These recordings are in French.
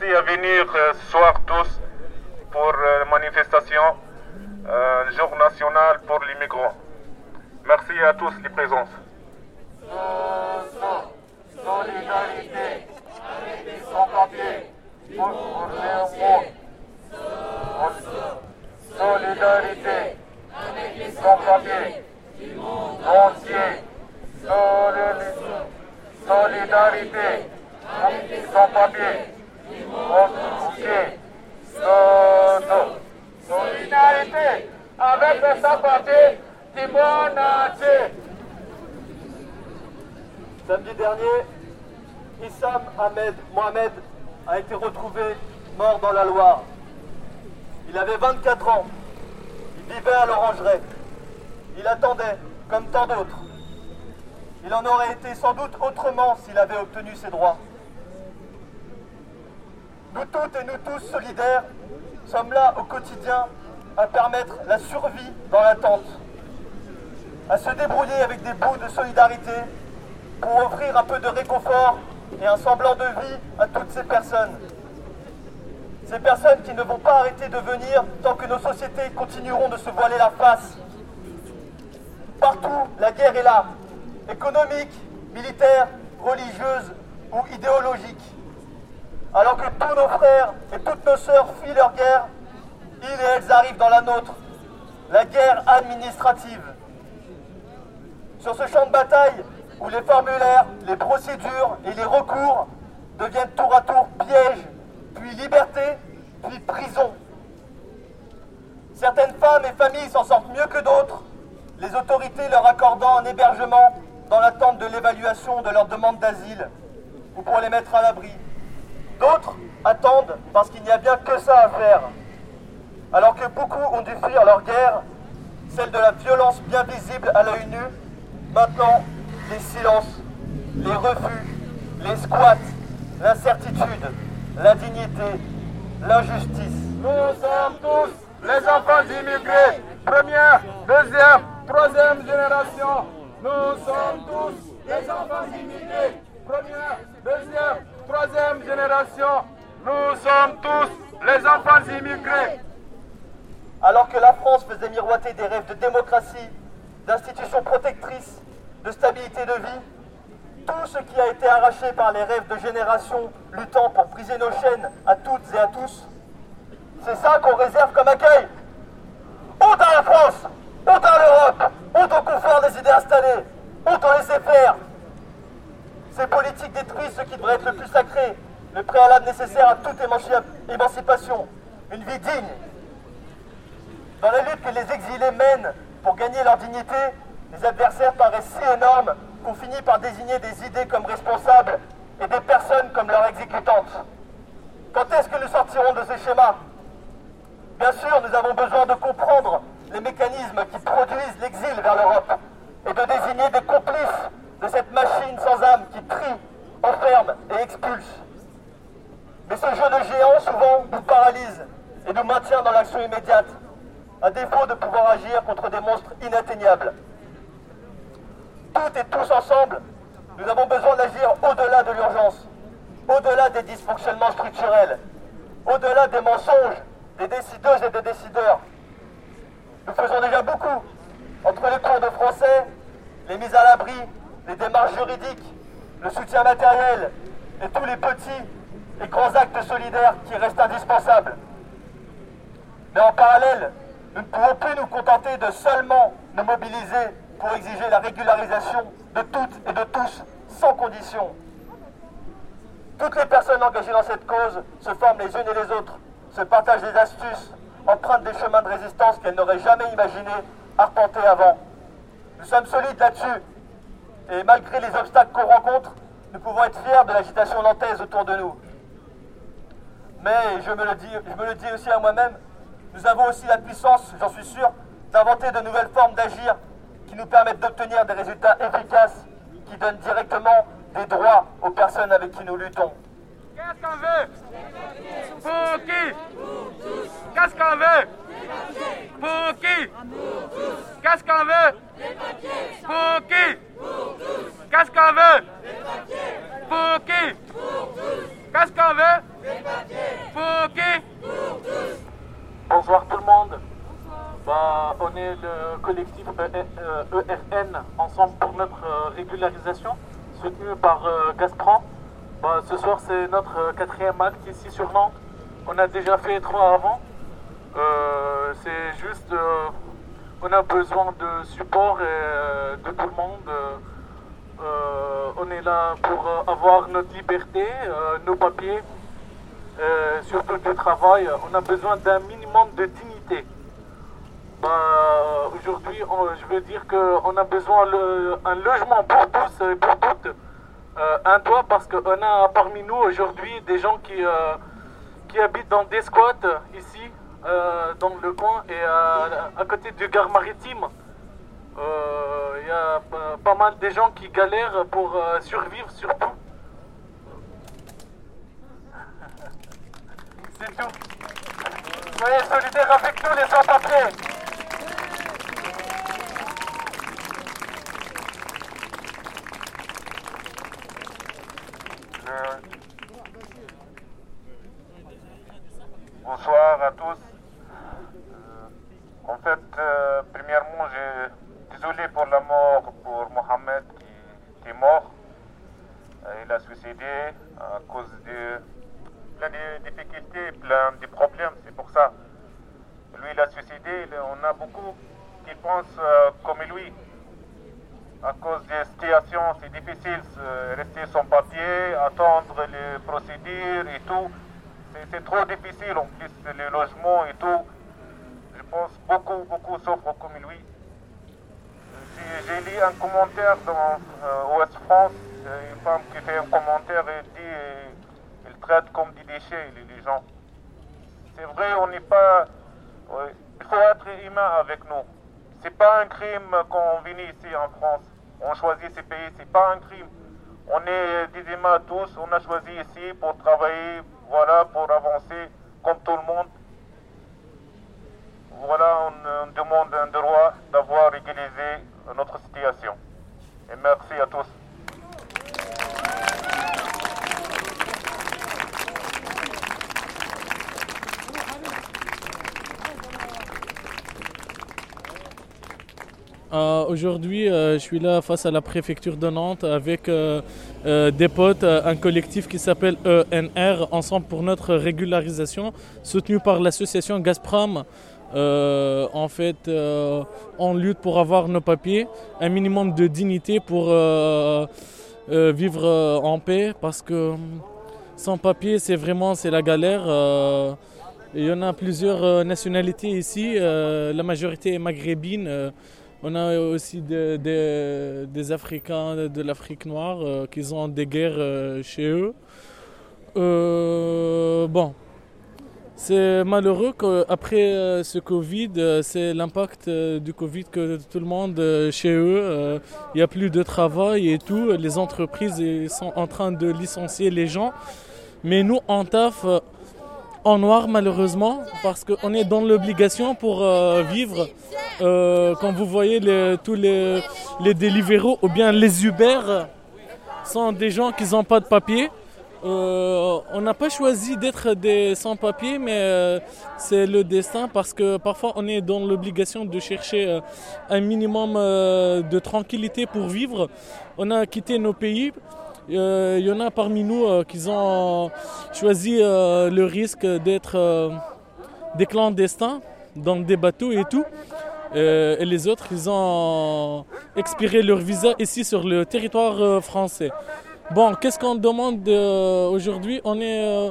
merci à venir euh, ce soir tous pour euh, la manifestation euh, jour national pour les migrants. Merci à tous les présences. Solidarité avec les sans-papiers pour au Solidarité avec les sans-papiers du monde entier. Solidarité avec les sans-papiers du monde entier. Solidarité Samedi dernier, Issam Ahmed Mohamed a été retrouvé mort dans la Loire. Il avait 24 ans. Il vivait à l'Orangerie. Il attendait, comme tant d'autres. Il en aurait été sans doute autrement s'il avait obtenu ses droits. Nous toutes et nous tous solidaires sommes là au quotidien à permettre la survie dans l'attente, à se débrouiller avec des bouts de solidarité pour offrir un peu de réconfort et un semblant de vie à toutes ces personnes. Ces personnes qui ne vont pas arrêter de venir tant que nos sociétés continueront de se voiler la face. Partout, la guerre est là, économique, militaire, religieuse ou idéologique. Alors que tous nos frères et toutes nos sœurs fuient leur guerre, ils et elles arrivent dans la nôtre, la guerre administrative. Sur ce champ de bataille, où les formulaires, les procédures et les recours deviennent tour à tour pièges, puis liberté, puis prison. Certaines femmes et familles s'en sortent mieux que d'autres, les autorités leur accordant un hébergement dans l'attente de l'évaluation de leur demande d'asile ou pour les mettre à l'abri. D'autres attendent parce qu'il n'y a bien que ça à faire. Alors que beaucoup ont dû fuir leur guerre, celle de la violence bien visible à l'œil nu, maintenant les silences, les refus, les squats, l'incertitude, l'indignité, l'injustice. Nous sommes tous les enfants d'immigrés, première, deuxième, troisième génération. Nous sommes tous les enfants d'immigrés, première, deuxième, troisième génération. Nous sommes tous les enfants immigrés. Alors que la France faisait miroiter des rêves de démocratie, d'institutions protectrices, de stabilité de vie, tout ce qui a été arraché par les rêves de générations luttant pour briser nos chaînes à toutes et à tous, c'est ça qu'on réserve comme accueil. Honte à la France, honte à l'Europe, honte au confort des idées installées, honte au laisser faire. Ces politiques détruisent ce qui devrait être le plus sacré, le préalable nécessaire à toute émancipation, une vie digne. Dans la lutte que les exilés mènent pour gagner leur dignité, les adversaires paraissent si énormes qu'on finit par désigner des idées comme responsables et des personnes comme leurs exécutantes. Quand est-ce que nous sortirons de ce schéma? Bien sûr, nous avons besoin de comprendre les mécanismes qui produisent l'exil vers l'Europe et de désigner des complices de cette machine sans âme qui trie, enferme et expulse. Mais ce jeu de géant souvent nous paralyse et nous maintient dans l'action immédiate, à défaut de pouvoir agir contre des monstres inatteignables toutes et tous ensemble, nous avons besoin d'agir au-delà de l'urgence, au-delà des dysfonctionnements structurels, au-delà des mensonges des décideuses et des décideurs. Nous faisons déjà beaucoup entre les cours de français, les mises à l'abri, les démarches juridiques, le soutien matériel et tous les petits et grands actes solidaires qui restent indispensables. Mais en parallèle, nous ne pouvons plus nous contenter de seulement nous mobiliser pour exiger la régularisation de toutes et de tous, sans condition. Toutes les personnes engagées dans cette cause se forment les unes et les autres, se partagent des astuces, empruntent des chemins de résistance qu'elles n'auraient jamais imaginé arpenter avant. Nous sommes solides là-dessus, et malgré les obstacles qu'on rencontre, nous pouvons être fiers de l'agitation nantaise autour de nous. Mais je me le dis, je me le dis aussi à moi-même, nous avons aussi la puissance, j'en suis sûr, d'inventer de nouvelles formes d'agir qui nous permettent d'obtenir des résultats efficaces qui donnent directement des droits aux personnes avec qui nous luttons. Qu'est-ce qu'on veut Pour qui Qu'est-ce qu'on veut Pour qui Qu'est-ce qu'on veut Pour qui Qu'est-ce qu'on veut Pour qui Qu'est-ce qu'on veut Bonsoir tout le monde. Bah, on est le collectif ERN Ensemble pour notre euh, régularisation, soutenu par euh, Gazprom. Bah, ce soir, c'est notre euh, quatrième acte ici sur Nantes. On a déjà fait trois avant. C'est juste, on a besoin de support de tout le monde. on est là pour avoir notre liberté, nos papiers surtout du travail. On a besoin d'un minimum de dignité. Bah, aujourd'hui, je veux dire qu'on a besoin d'un logement pour tous et pour toutes. Euh, un toit parce qu'on a parmi nous aujourd'hui des gens qui, euh, qui habitent dans des squats ici, euh, dans le coin et à côté du gare maritime. Il y a pas mal de gens qui galèrent pour survivre surtout. C'est tout. Soyez solidaires avec nous les sans-papiers. Bonsoir à tous. Euh, en fait, euh, premièrement, je désolé pour la mort pour Mohamed qui, est mort. Euh, il a suicidé à cause de plein de difficultés, plein de problèmes. C'est pour ça. Lui, il a suicidé. On a beaucoup qui pensent comme lui à cause des situations, c'est difficile de rester sans papier, attendre les procédures et tout. C'est trop difficile en plus, les logements et tout. Je pense beaucoup, beaucoup souffrent comme lui. J'ai lu un commentaire dans euh, Ouest France, une femme qui fait un commentaire et dit comme des déchets les, gens. C'est vrai, on n'est pas. il faut être humain avec nous. C'est pas un crime qu'on vient ici en France. On choisit ces pays, c'est pas un crime. On est des humains tous, on a choisi ici pour travailler, voilà, pour avancer comme tout le monde. Voilà, on, on demande un droit d'avoir égalisé notre situation. Et merci à tous. Euh, aujourd'hui, euh, je suis là face à la préfecture de Nantes avec euh, des potes, un collectif qui s'appelle ENR, Ensemble pour notre régularisation, soutenu par l'association Gazprom. en fait, on lutte pour avoir nos papiers, un minimum de dignité pour vivre en paix, parce que sans papier, c'est vraiment c'est la galère. il y en a plusieurs nationalités ici, la majorité est maghrébine. On a aussi des Africains de l'Afrique noire euh, qui ont des guerres euh, chez eux. Euh, bon, c'est malheureux qu'après ce Covid, c'est l'impact du Covid que tout le monde chez eux, il n'y a plus de travail et tout. Les entreprises sont en train de licencier les gens. Mais nous, en taf, en noir malheureusement parce qu'on est dans l'obligation pour vivre. Euh, quand vous voyez tous les, les ou bien les Uber sont des gens qui n'ont pas de papier. Euh, on n'a pas choisi d'être des sans-papiers, mais c'est le destin parce que parfois on est dans l'obligation de chercher un minimum de tranquillité pour vivre. On a quitté nos pays il euh, y en a parmi nous euh, qui ont choisi euh, le risque d'être des clandestins dans des bateaux et tout. Et les autres, ils ont expiré leur visa ici sur le territoire français. Bon, qu'est-ce qu'on demande aujourd'hui? On est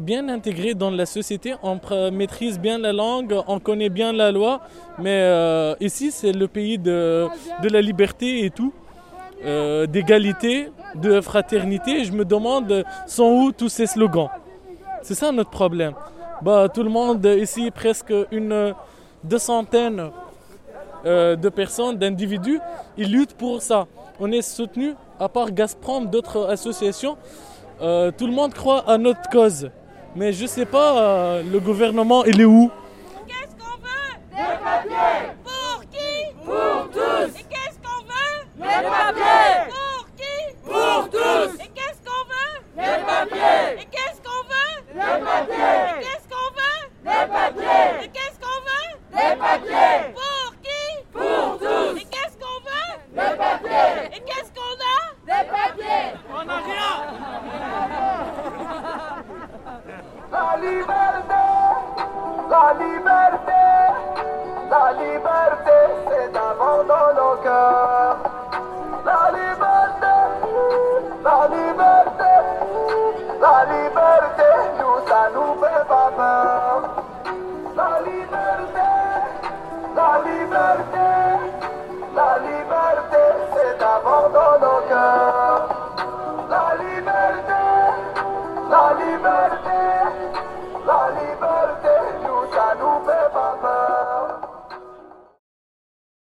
bien intégré dans la société, on maîtrise bien la langue, on connaît bien la loi, mais ici c'est le pays de, la liberté et tout. Euh, d'égalité, de fraternité. Je me demande, sont où tous ces slogans? C'est ça notre problème. Bah, tout le monde ici, presque une de centaines euh, de personnes, d'individus, ils luttent pour ça. On est soutenu, à part Gazprom, d'autres associations. Euh, tout le monde croit à notre cause. Mais je ne sais pas, euh, le gouvernement, il est où? Qu'est-ce qu'on veut?